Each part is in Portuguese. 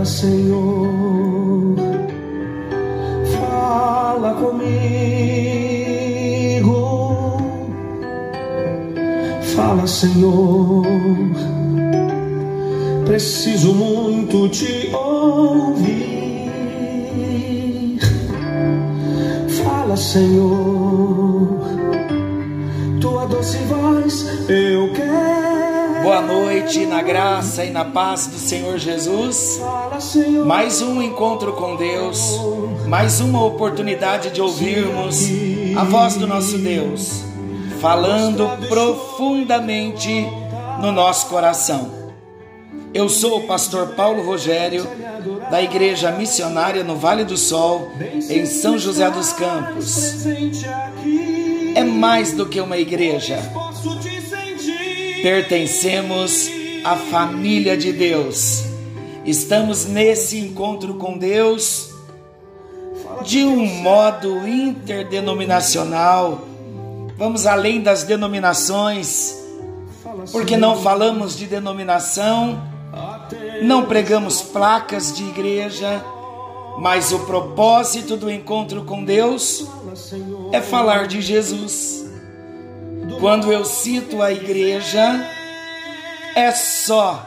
Fala, Senhor, fala comigo. Fala, Senhor, preciso muito te ouvir. Fala, Senhor, noite, na graça e na paz do Senhor Jesus. Mais um encontro com Deus, mais uma oportunidade de ouvirmos a voz do nosso Deus, falando profundamente no nosso coração. Eu sou o pastor Paulo Rogério, da Igreja Missionária no Vale do Sol, em São José dos Campos. É mais do que uma igreja. Pertencemos à família de Deus. Estamos nesse encontro com Deus de um modo interdenominacional. Vamos além das denominações, porque não falamos de denominação, não pregamos placas de igreja, mas o propósito do encontro com Deus é falar de Jesus. Quando eu cito a igreja, é só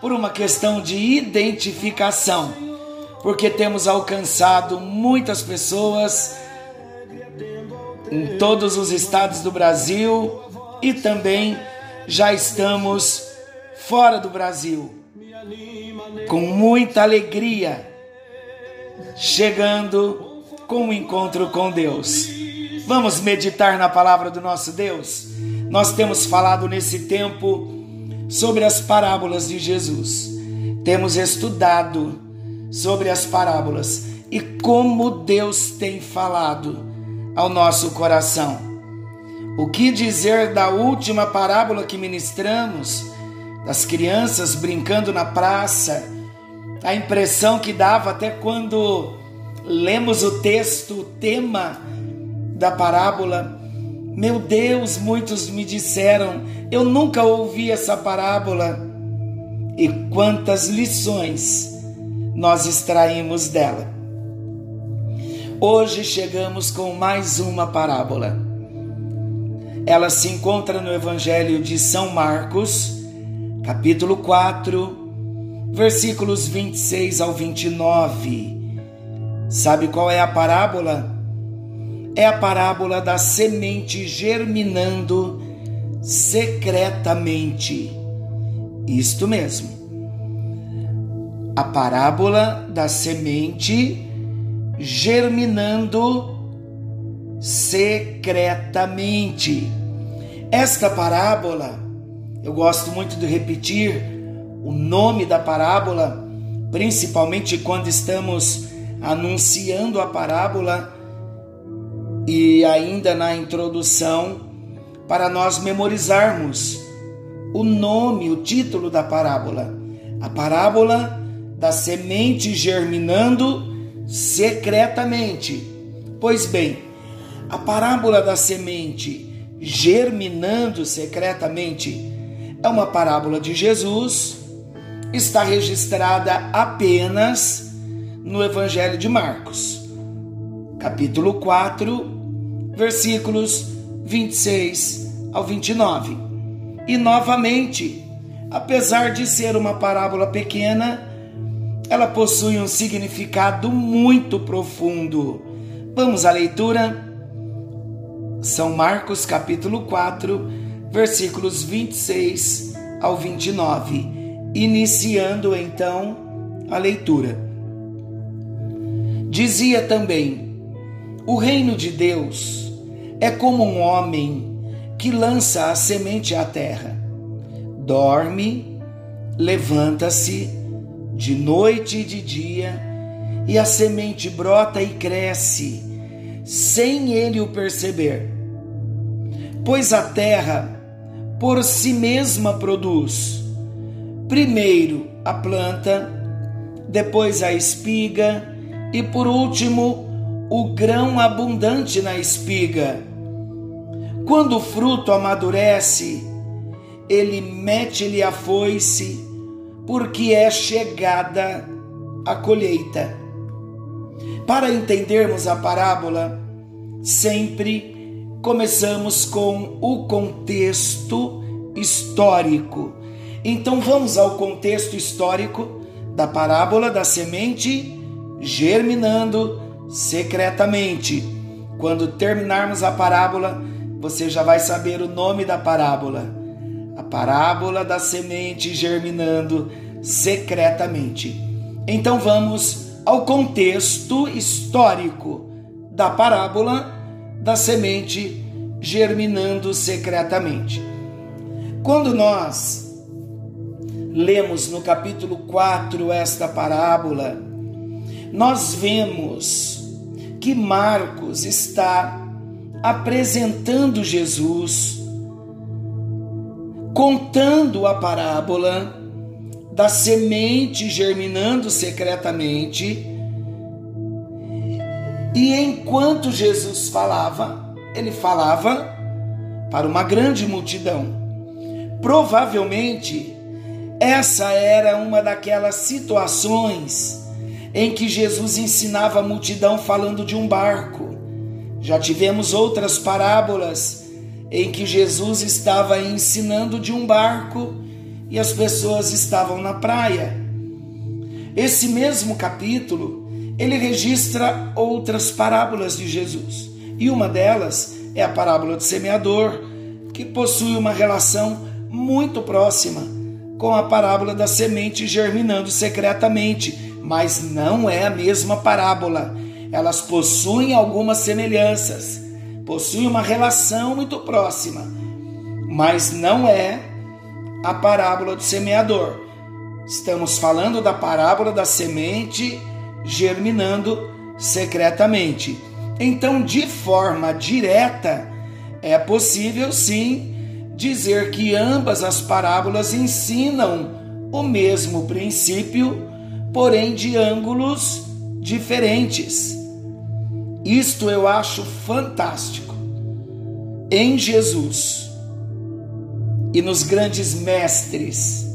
por uma questão de identificação, porque temos alcançado muitas pessoas em todos os estados do Brasil e também já estamos fora do Brasil, com muita alegria, chegando com o encontro com Deus. Vamos meditar na palavra do nosso Deus? Nós temos falado nesse tempo sobre as parábolas de Jesus. Temos estudado sobre as parábolas e como Deus tem falado ao nosso coração. O que dizer da última parábola que ministramos, das crianças brincando na praça? A impressão que dava até quando lemos o texto, o tema da parábola. Meu Deus, muitos me disseram, eu nunca ouvi essa parábola. E quantas lições nós extraímos dela. Hoje chegamos com mais uma parábola. Ela se encontra no Evangelho de São Marcos, capítulo 4, versículos 26 ao 29. Sabe qual é a parábola? É a parábola da semente germinando secretamente. Isto mesmo. A parábola da semente germinando secretamente. Esta parábola, eu gosto muito de repetir o nome da parábola, principalmente quando estamos anunciando a parábola e ainda na introdução, para nós memorizarmos o nome, o título da parábola. A parábola da semente germinando secretamente. Pois bem, a parábola da semente germinando secretamente é uma parábola de Jesus, está registrada apenas no Evangelho de Marcos, capítulo 4, versículos 26 ao 29. E novamente, apesar de ser uma parábola pequena, ela possui um significado muito profundo. Vamos à leitura? São Marcos capítulo 4, versículos 26 ao 29. Iniciando então a leitura. Dizia também: O reino de Deus é como um homem que lança a semente à terra. Dorme, levanta-se de noite e de dia, e a semente brota e cresce, sem ele o perceber. Pois a terra por si mesma produz, primeiro a planta, depois a espiga e por último o grão abundante na espiga. Quando o fruto amadurece, ele mete-lhe a foice, porque é chegada a colheita. Para entendermos a parábola, sempre começamos com o contexto histórico. Então vamos ao contexto histórico da parábola da semente germinando secretamente. Quando terminarmos a parábola, você já vai saber o nome da parábola. A parábola da semente germinando secretamente. Então vamos ao contexto histórico da parábola da semente germinando secretamente. Quando nós lemos no capítulo 4 esta parábola, nós vemos que Marcos está apresentando Jesus, contando a parábola da semente germinando secretamente. E enquanto Jesus falava, ele falava para uma grande multidão. Provavelmente, essa era uma daquelas situações em que Jesus ensinava a multidão falando de um barco. Já tivemos outras parábolas em que Jesus estava ensinando de um barco e as pessoas estavam na praia. Esse mesmo capítulo, ele registra outras parábolas de Jesus. E uma delas é a parábola do semeador, que possui uma relação muito próxima com a parábola da semente germinando secretamente, mas não é a mesma parábola. Elas possuem algumas semelhanças, possuem uma relação muito próxima, mas não é a parábola do semeador. Estamos falando da parábola da semente germinando secretamente. Então, de forma direta, é possível sim dizer que ambas as parábolas ensinam o mesmo princípio, porém de ângulos diferentes. Isto eu acho fantástico. Em Jesus e nos grandes mestres,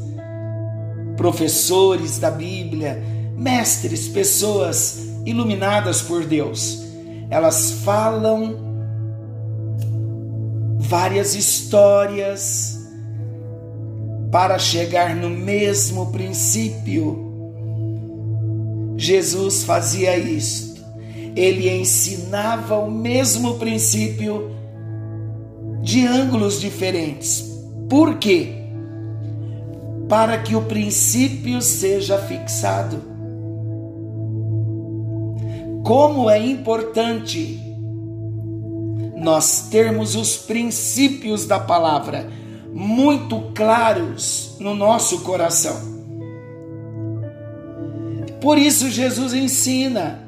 professores da Bíblia, mestres, pessoas iluminadas por Deus, elas falam várias histórias para chegar no mesmo princípio. Jesus fazia isto. Ele ensinava o mesmo princípio de ângulos diferentes. Por quê? Para que o princípio seja fixado. Como é importante nós termos os princípios da palavra muito claros no nosso coração. Por isso, Jesus ensina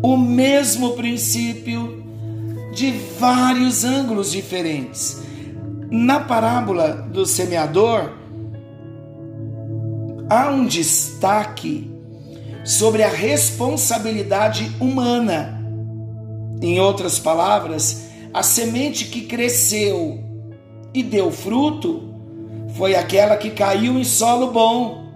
o mesmo princípio de vários ângulos diferentes. Na parábola do semeador, há um destaque sobre a responsabilidade humana em outras palavras, a semente que cresceu e deu fruto foi aquela que caiu em solo bom.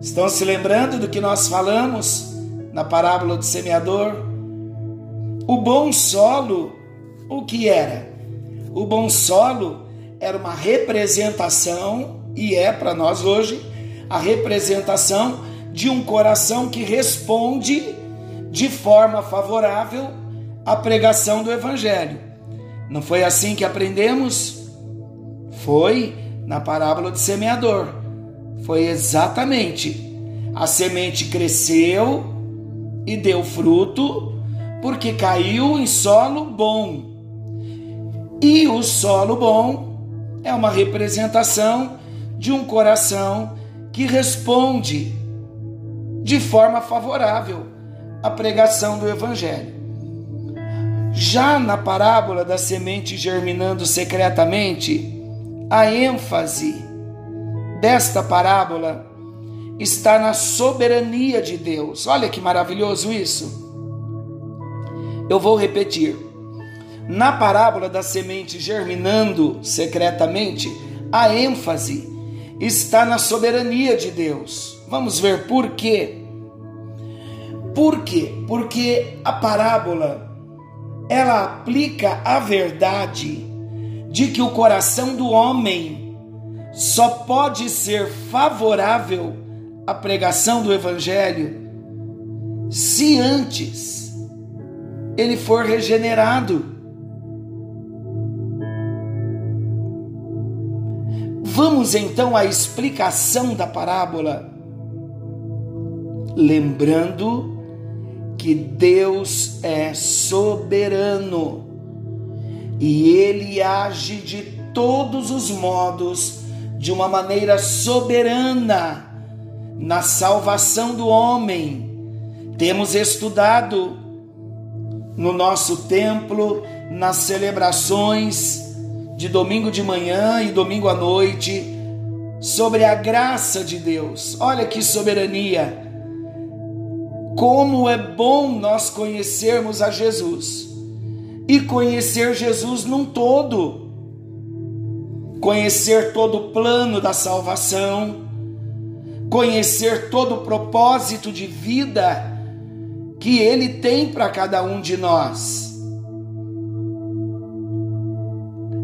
Estão se lembrando do que nós falamos na parábola do semeador? O bom solo, o que era? O bom solo era uma representação, e é para nós hoje, a representação de um coração que responde de forma favorável a pregação do Evangelho. Não foi assim que aprendemos? Foi na parábola do semeador. Foi exatamente. A semente cresceu e deu fruto porque caiu em solo bom. E o solo bom é uma representação de um coração que responde de forma favorável à pregação do Evangelho. Já na parábola da semente germinando secretamente, a ênfase desta parábola está na soberania de Deus. Olha que maravilhoso isso. Eu vou repetir. Na parábola da semente germinando secretamente, a ênfase está na soberania de Deus. Vamos ver por quê. Por quê? Porque a parábola ela aplica a verdade de que o coração do homem só pode ser favorável à pregação do evangelho se antes ele for regenerado. Vamos então à explicação da parábola, lembrando que Deus é soberano e ele age de todos os modos de uma maneira soberana na salvação do homem. Temos estudado no nosso templo, nas celebrações, de domingo de manhã e domingo à noite sobre a graça de Deus. Olha que soberania! Como é bom nós conhecermos a Jesus e conhecer Jesus num todo. Conhecer todo o plano da salvação, conhecer todo o propósito de vida que Ele tem para cada um de nós.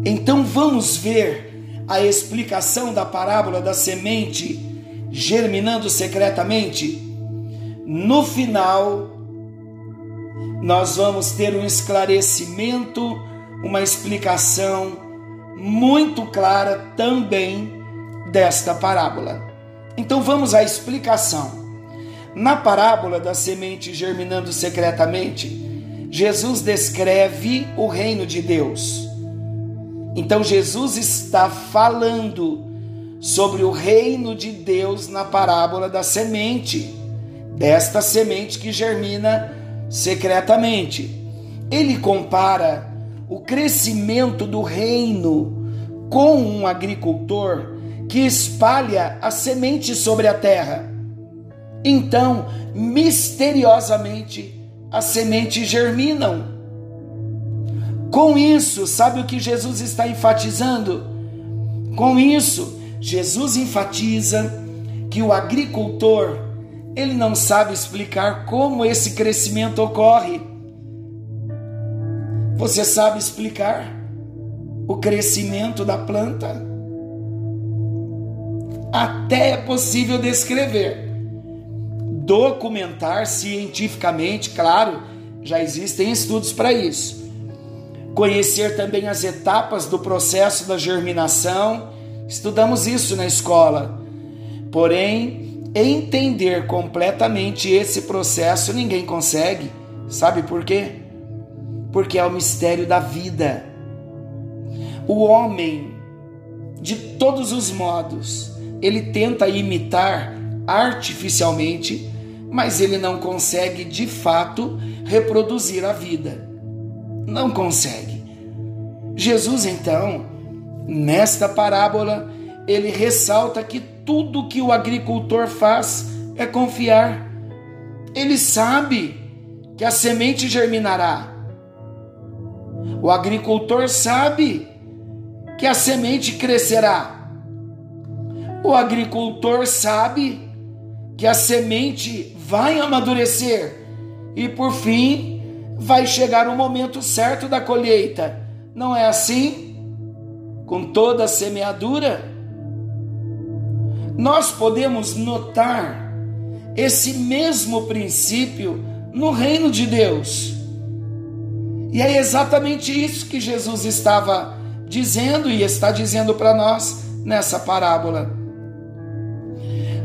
Então vamos ver a explicação da parábola da semente germinando secretamente. No final, nós vamos ter um esclarecimento, uma explicação muito clara também desta parábola. Então vamos à explicação. Na parábola da semente germinando secretamente, Jesus descreve o reino de Deus então Jesus está falando sobre o reino de Deus na parábola da semente, desta semente que germina secretamente. Ele compara o crescimento do reino com um agricultor que espalha a semente sobre a terra. Então, misteriosamente, as sementes germinam com isso, sabe o que Jesus está enfatizando? Com isso, Jesus enfatiza que o agricultor, ele não sabe explicar como esse crescimento ocorre. Você sabe explicar o crescimento da planta? Até é possível descrever. Documentar cientificamente, claro, já existem estudos para isso conhecer também as etapas do processo da germinação. Estudamos isso na escola. Porém, entender completamente esse processo ninguém consegue. Sabe por quê? Porque é o mistério da vida. O homem, de todos os modos, ele tenta imitar artificialmente, mas ele não consegue de fato reproduzir a vida não consegue. Jesus, então, nesta parábola, ele ressalta que tudo que o agricultor faz é confiar. Ele sabe que a semente germinará. O agricultor sabe que a semente crescerá. O agricultor sabe que a semente vai amadurecer e por fim vai chegar o momento certo da colheita. Não é assim? Com toda a semeadura? Nós podemos notar esse mesmo princípio no reino de Deus. E é exatamente isso que Jesus estava dizendo e está dizendo para nós nessa parábola.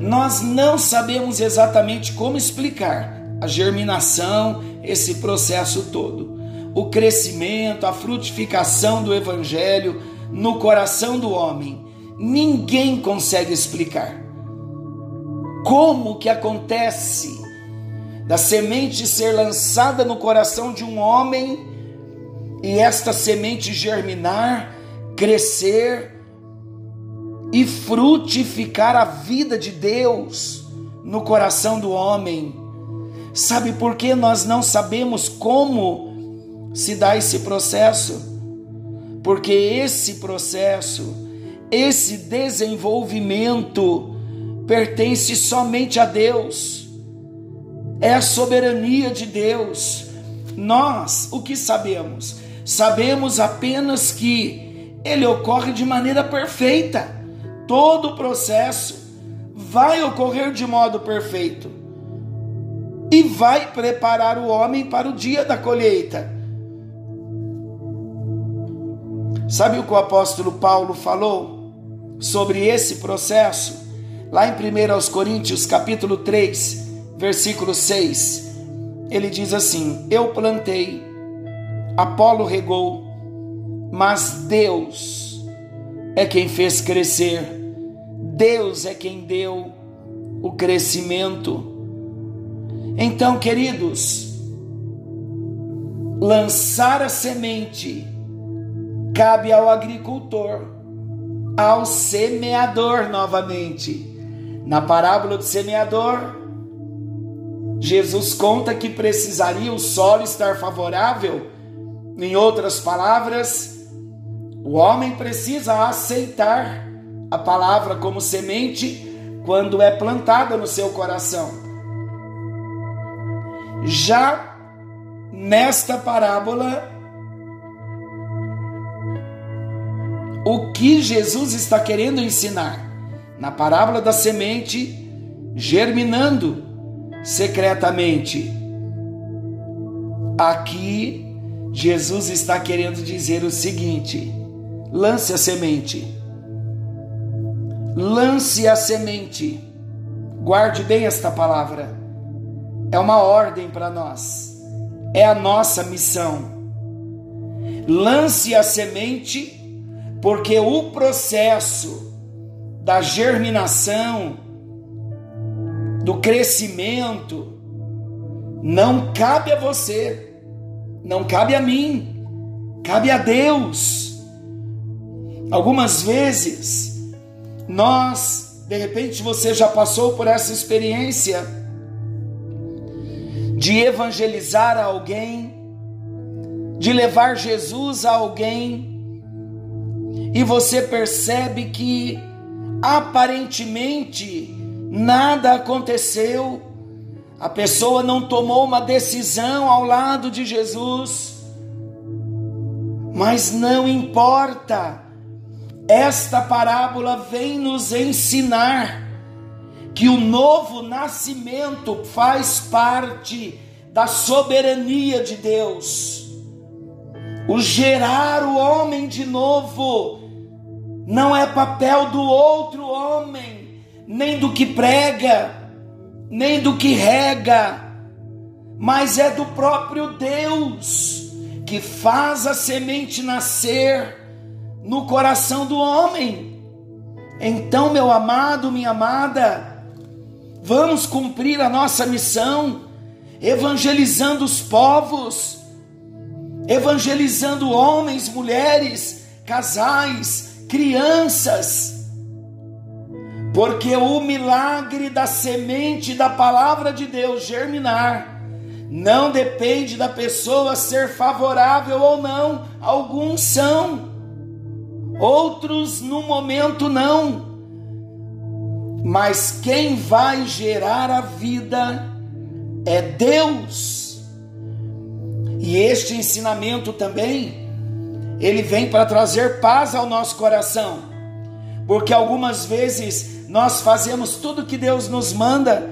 Nós não sabemos exatamente como explicar a germinação, esse processo todo. O crescimento, a frutificação do evangelho no coração do homem. Ninguém consegue explicar. Como que acontece da semente ser lançada no coração de um homem e esta semente germinar, crescer e frutificar a vida de Deus no coração do homem? Sabe por que nós não sabemos como se dá esse processo? Porque esse processo, esse desenvolvimento pertence somente a Deus. É a soberania de Deus. Nós, o que sabemos? Sabemos apenas que ele ocorre de maneira perfeita. Todo o processo vai ocorrer de modo perfeito e vai preparar o homem para o dia da colheita. Sabe o que o apóstolo Paulo falou sobre esse processo? Lá em 1 Coríntios, capítulo 3, versículo 6, ele diz assim: Eu plantei, Apolo regou, mas Deus é quem fez crescer, Deus é quem deu o crescimento. Então, queridos, lançar a semente cabe ao agricultor, ao semeador novamente. Na parábola do semeador, Jesus conta que precisaria o solo estar favorável. Em outras palavras, o homem precisa aceitar a palavra como semente quando é plantada no seu coração. Já nesta parábola, o que Jesus está querendo ensinar? Na parábola da semente germinando secretamente. Aqui, Jesus está querendo dizer o seguinte: lance a semente. Lance a semente. Guarde bem esta palavra é uma ordem para nós, é a nossa missão. Lance a semente, porque o processo da germinação, do crescimento, não cabe a você, não cabe a mim, cabe a Deus. Algumas vezes, nós, de repente você já passou por essa experiência, de evangelizar alguém, de levar Jesus a alguém, e você percebe que aparentemente nada aconteceu, a pessoa não tomou uma decisão ao lado de Jesus, mas não importa, esta parábola vem nos ensinar que o novo nascimento faz parte da soberania de Deus. O gerar o homem de novo não é papel do outro homem, nem do que prega, nem do que rega, mas é do próprio Deus que faz a semente nascer no coração do homem. Então, meu amado, minha amada, Vamos cumprir a nossa missão, evangelizando os povos, evangelizando homens, mulheres, casais, crianças, porque o milagre da semente da palavra de Deus germinar não depende da pessoa ser favorável ou não, alguns são, outros no momento não. Mas quem vai gerar a vida é Deus. E este ensinamento também, ele vem para trazer paz ao nosso coração, porque algumas vezes nós fazemos tudo que Deus nos manda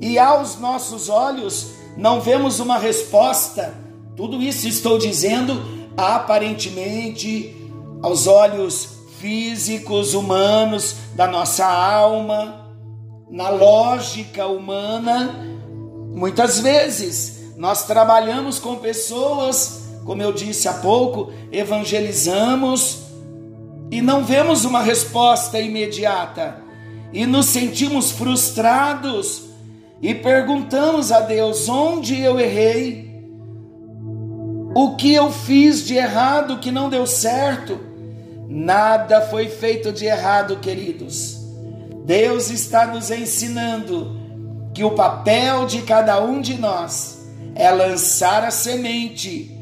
e aos nossos olhos não vemos uma resposta. Tudo isso estou dizendo aparentemente aos olhos físicos, humanos, da nossa alma, na lógica humana. Muitas vezes nós trabalhamos com pessoas, como eu disse há pouco, evangelizamos e não vemos uma resposta imediata e nos sentimos frustrados e perguntamos a Deus onde eu errei, o que eu fiz de errado que não deu certo. Nada foi feito de errado, queridos. Deus está nos ensinando que o papel de cada um de nós é lançar a semente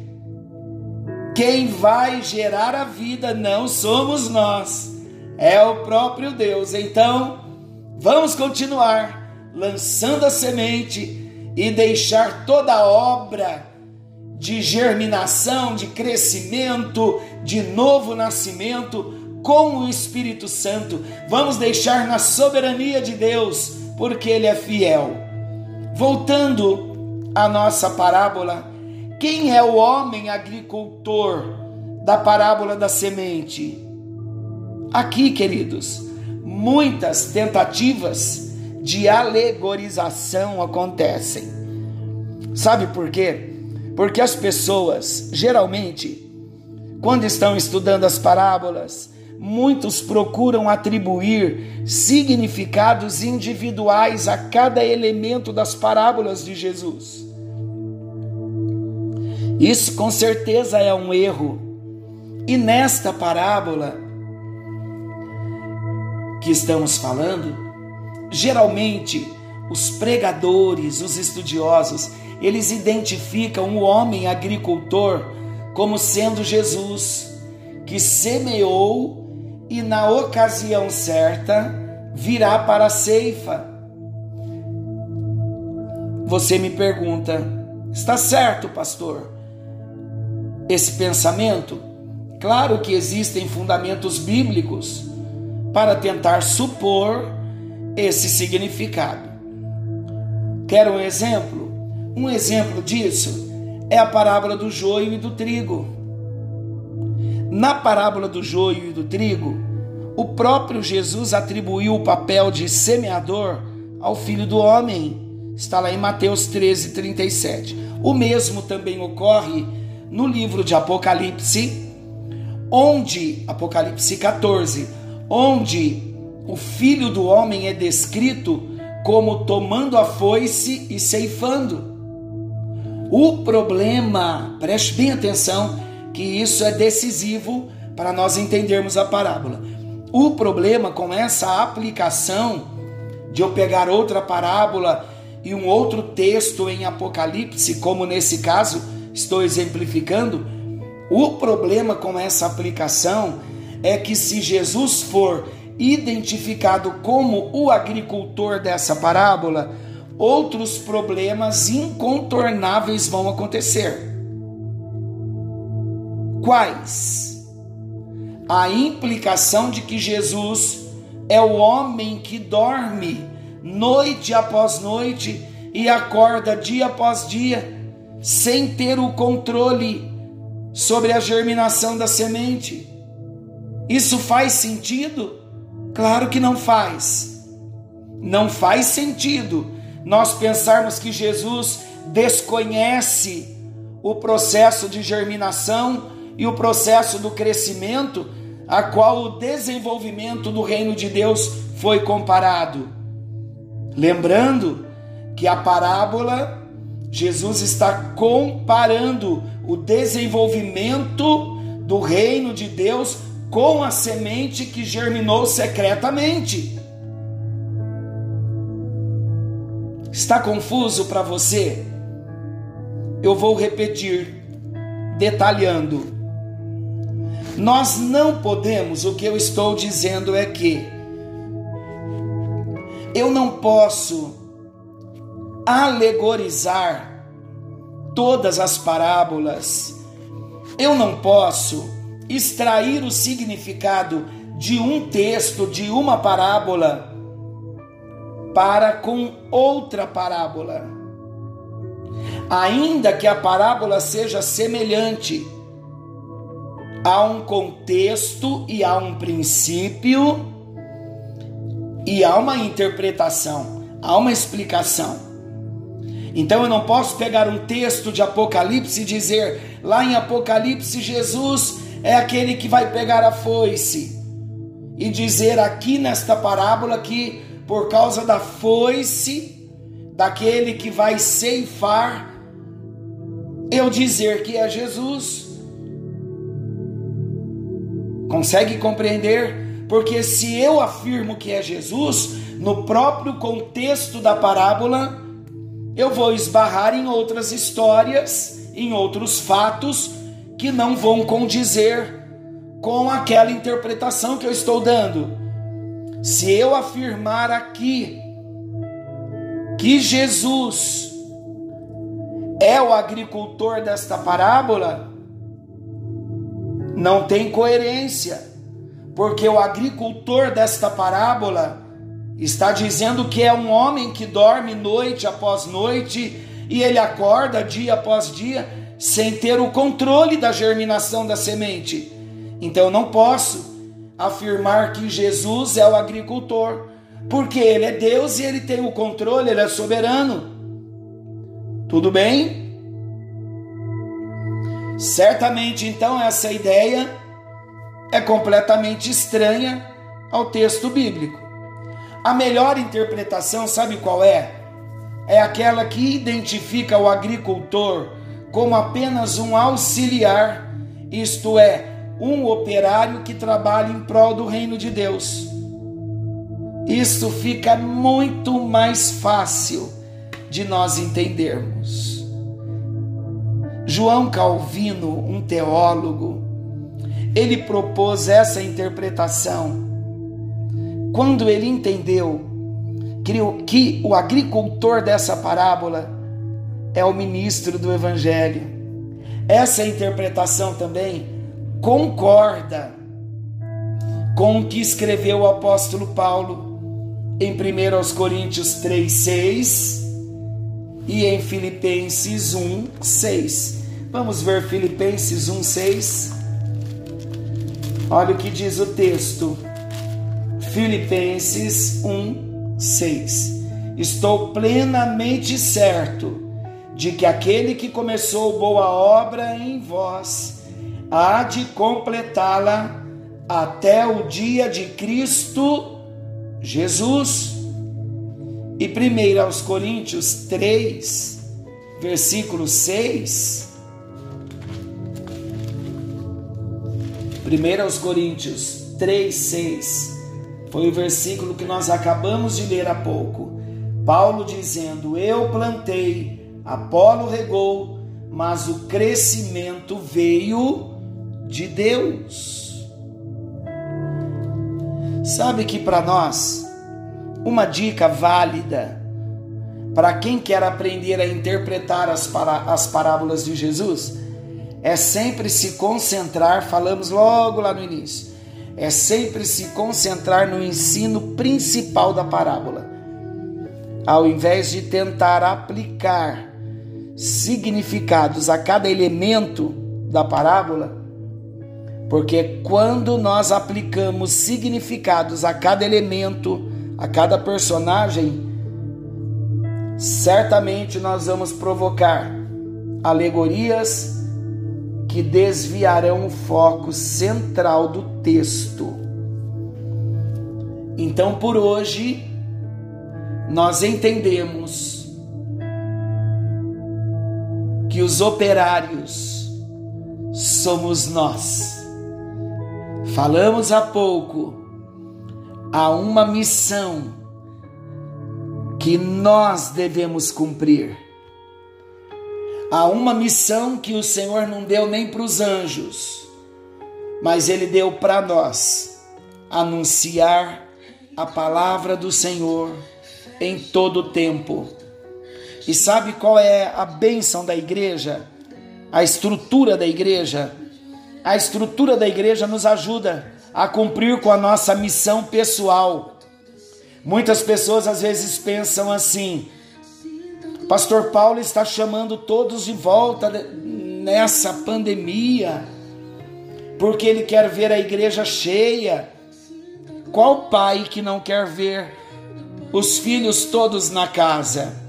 Quem vai gerar a vida não somos nós, é o próprio Deus. Então, vamos continuar lançando a semente e deixar toda a obra de germinação, de crescimento, de novo nascimento com o Espírito Santo. Vamos deixar na soberania de Deus, porque Ele é fiel. Voltando à nossa parábola, quem é o homem agricultor da parábola da semente? Aqui, queridos, muitas tentativas de alegorização acontecem. Sabe por quê? Porque as pessoas, geralmente, quando estão estudando as parábolas, muitos procuram atribuir significados individuais a cada elemento das parábolas de Jesus. Isso com certeza é um erro. E nesta parábola que estamos falando, geralmente os pregadores, os estudiosos, eles identificam o homem agricultor como sendo Jesus, que semeou e na ocasião certa virá para a ceifa. Você me pergunta, está certo, pastor? esse pensamento? Claro que existem fundamentos bíblicos para tentar supor esse significado. Quer um exemplo? Um exemplo disso é a parábola do joio e do trigo. Na parábola do joio e do trigo, o próprio Jesus atribuiu o papel de semeador ao filho do homem. Está lá em Mateus 13, 37. O mesmo também ocorre no livro de Apocalipse, onde, Apocalipse 14, onde o filho do homem é descrito como tomando a foice e ceifando. O problema, preste bem atenção, que isso é decisivo para nós entendermos a parábola. O problema com essa aplicação de eu pegar outra parábola e um outro texto em Apocalipse, como nesse caso, estou exemplificando, o problema com essa aplicação é que se Jesus for identificado como o agricultor dessa parábola, outros problemas incontornáveis vão acontecer. Quais? A implicação de que Jesus é o homem que dorme noite após noite e acorda dia após dia sem ter o controle sobre a germinação da semente. Isso faz sentido? Claro que não faz. Não faz sentido nós pensarmos que Jesus desconhece o processo de germinação e o processo do crescimento, a qual o desenvolvimento do reino de Deus foi comparado. Lembrando que a parábola Jesus está comparando o desenvolvimento do reino de Deus com a semente que germinou secretamente. Está confuso para você? Eu vou repetir, detalhando. Nós não podemos, o que eu estou dizendo é que eu não posso alegorizar todas as parábolas. Eu não posso extrair o significado de um texto, de uma parábola, para com outra parábola. Ainda que a parábola seja semelhante, há um contexto e há um princípio e há uma interpretação, há uma explicação. Então eu não posso pegar um texto de Apocalipse e dizer, lá em Apocalipse, Jesus é aquele que vai pegar a foice, e dizer aqui nesta parábola que por causa da foice, daquele que vai ceifar, eu dizer que é Jesus. Consegue compreender? Porque se eu afirmo que é Jesus, no próprio contexto da parábola, eu vou esbarrar em outras histórias, em outros fatos que não vão condizer com aquela interpretação que eu estou dando. Se eu afirmar aqui que Jesus é o agricultor desta parábola, não tem coerência, porque o agricultor desta parábola está dizendo que é um homem que dorme noite após noite e ele acorda dia após dia sem ter o controle da germinação da semente. Então não posso afirmar que Jesus é o agricultor, porque ele é Deus e ele tem o controle, ele é soberano. Tudo bem? Certamente, então, essa ideia é completamente estranha ao texto bíblico. A melhor interpretação, sabe qual é? É aquela que identifica o agricultor como apenas um auxiliar, isto é, um operário que trabalha em prol do reino de Deus. Isso fica muito mais fácil de nós entendermos. João Calvino, um teólogo, ele propôs essa interpretação quando ele entendeu que o agricultor dessa parábola é o ministro do Evangelho. Essa interpretação também concorda com o que escreveu o apóstolo Paulo em 1 Coríntios 3, 6 e em Filipenses 1, 6. Vamos ver Filipenses 1, 6. Olha o que diz o texto. Filipenses 1, 6. Estou plenamente certo de que aquele que começou boa obra em vós há de completá-la até o dia de Cristo Jesus. E 1 aos Coríntios 3, versículo 6. 1 aos Coríntios 3, 6 foi o versículo que nós acabamos de ler há pouco. Paulo dizendo: Eu plantei, Apolo regou, mas o crescimento veio de Deus. Sabe que para nós, uma dica válida para quem quer aprender a interpretar as, as parábolas de Jesus é sempre se concentrar, falamos logo lá no início, é sempre se concentrar no ensino principal da parábola, ao invés de tentar aplicar significados a cada elemento da parábola, porque quando nós aplicamos significados a cada elemento, a cada personagem, certamente nós vamos provocar alegorias que desviarão o foco central do texto. Então, por hoje, nós entendemos que os operários somos nós. Falamos há pouco, há uma missão que nós devemos cumprir. Há uma missão que o Senhor não deu nem para os anjos, mas Ele deu para nós anunciar a palavra do Senhor em todo o tempo e sabe qual é a bênção da igreja? A estrutura da igreja? A estrutura da igreja nos ajuda a cumprir com a nossa missão pessoal. Muitas pessoas às vezes pensam assim: Pastor Paulo está chamando todos de volta nessa pandemia, porque ele quer ver a igreja cheia. Qual pai que não quer ver os filhos todos na casa?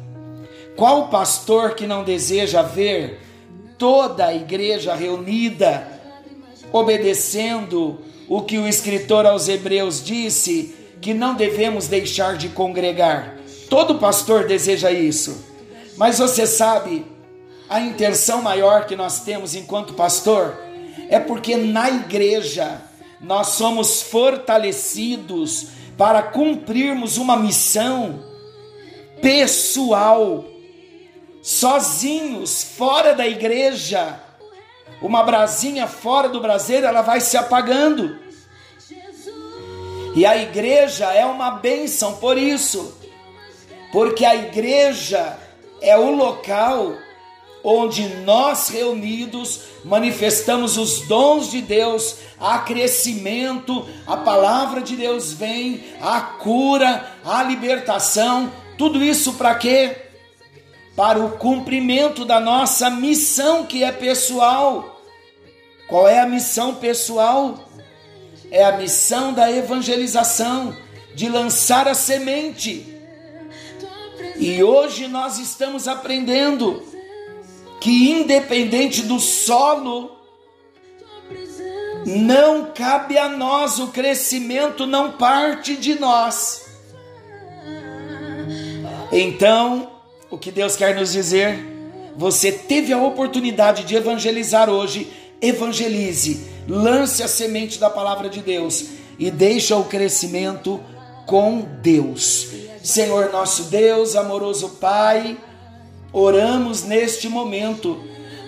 Qual pastor que não deseja ver toda a igreja reunida, obedecendo o que o escritor aos Hebreus disse, que não devemos deixar de congregar? Todo pastor deseja isso. Mas você sabe, a intenção maior que nós temos enquanto pastor é porque na igreja nós somos fortalecidos para cumprirmos uma missão pessoal sozinhos, fora da igreja, uma brasinha fora do braseiro, ela vai se apagando. E a igreja é uma bênção por isso, porque a igreja é o local onde nós reunidos manifestamos os dons de Deus, há crescimento, a palavra de Deus vem, a cura, a libertação, tudo isso para quê? Para o cumprimento da nossa missão que é pessoal. Qual é a missão pessoal? É a missão da evangelização, de lançar a semente. E hoje nós estamos aprendendo que, independente do solo, não cabe a nós, o crescimento não parte de nós. Então, o que Deus quer nos dizer? Você teve a oportunidade de evangelizar hoje, evangelize, lance a semente da palavra de Deus e deixa o crescimento com Deus. Senhor nosso Deus, amoroso Pai, oramos neste momento,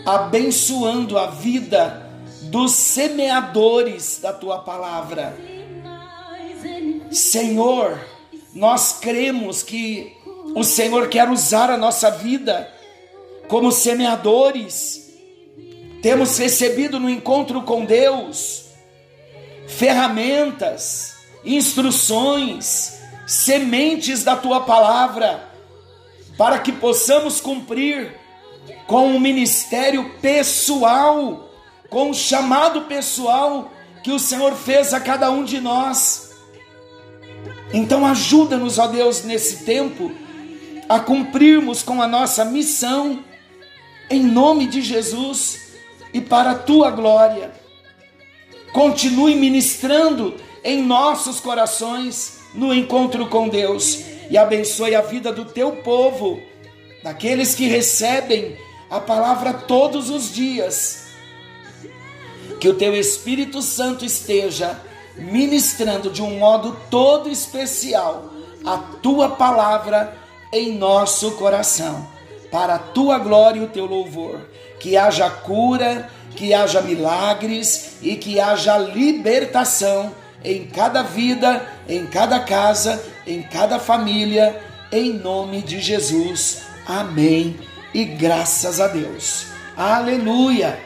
abençoando a vida dos semeadores da tua palavra. Senhor, nós cremos que o Senhor quer usar a nossa vida como semeadores. Temos recebido no encontro com Deus ferramentas, instruções, sementes da tua palavra para que possamos cumprir com o ministério pessoal, com o chamado pessoal que o Senhor fez a cada um de nós. Então ajuda-nos, ó Deus, nesse tempo a cumprirmos com a nossa missão em nome de Jesus e para a tua glória. Continue ministrando em nossos corações no encontro com Deus e abençoe a vida do teu povo, daqueles que recebem a palavra todos os dias. Que o teu Espírito Santo esteja ministrando de um modo todo especial a tua palavra em nosso coração, para a tua glória e o teu louvor. Que haja cura, que haja milagres e que haja libertação em cada vida, em cada casa, em cada família, em nome de Jesus. Amém. E graças a Deus. Aleluia.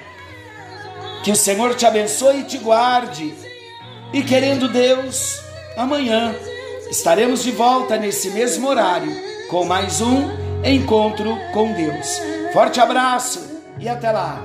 Que o Senhor te abençoe e te guarde. E querendo Deus, amanhã estaremos de volta nesse mesmo horário com mais um encontro com Deus. Forte abraço e até lá!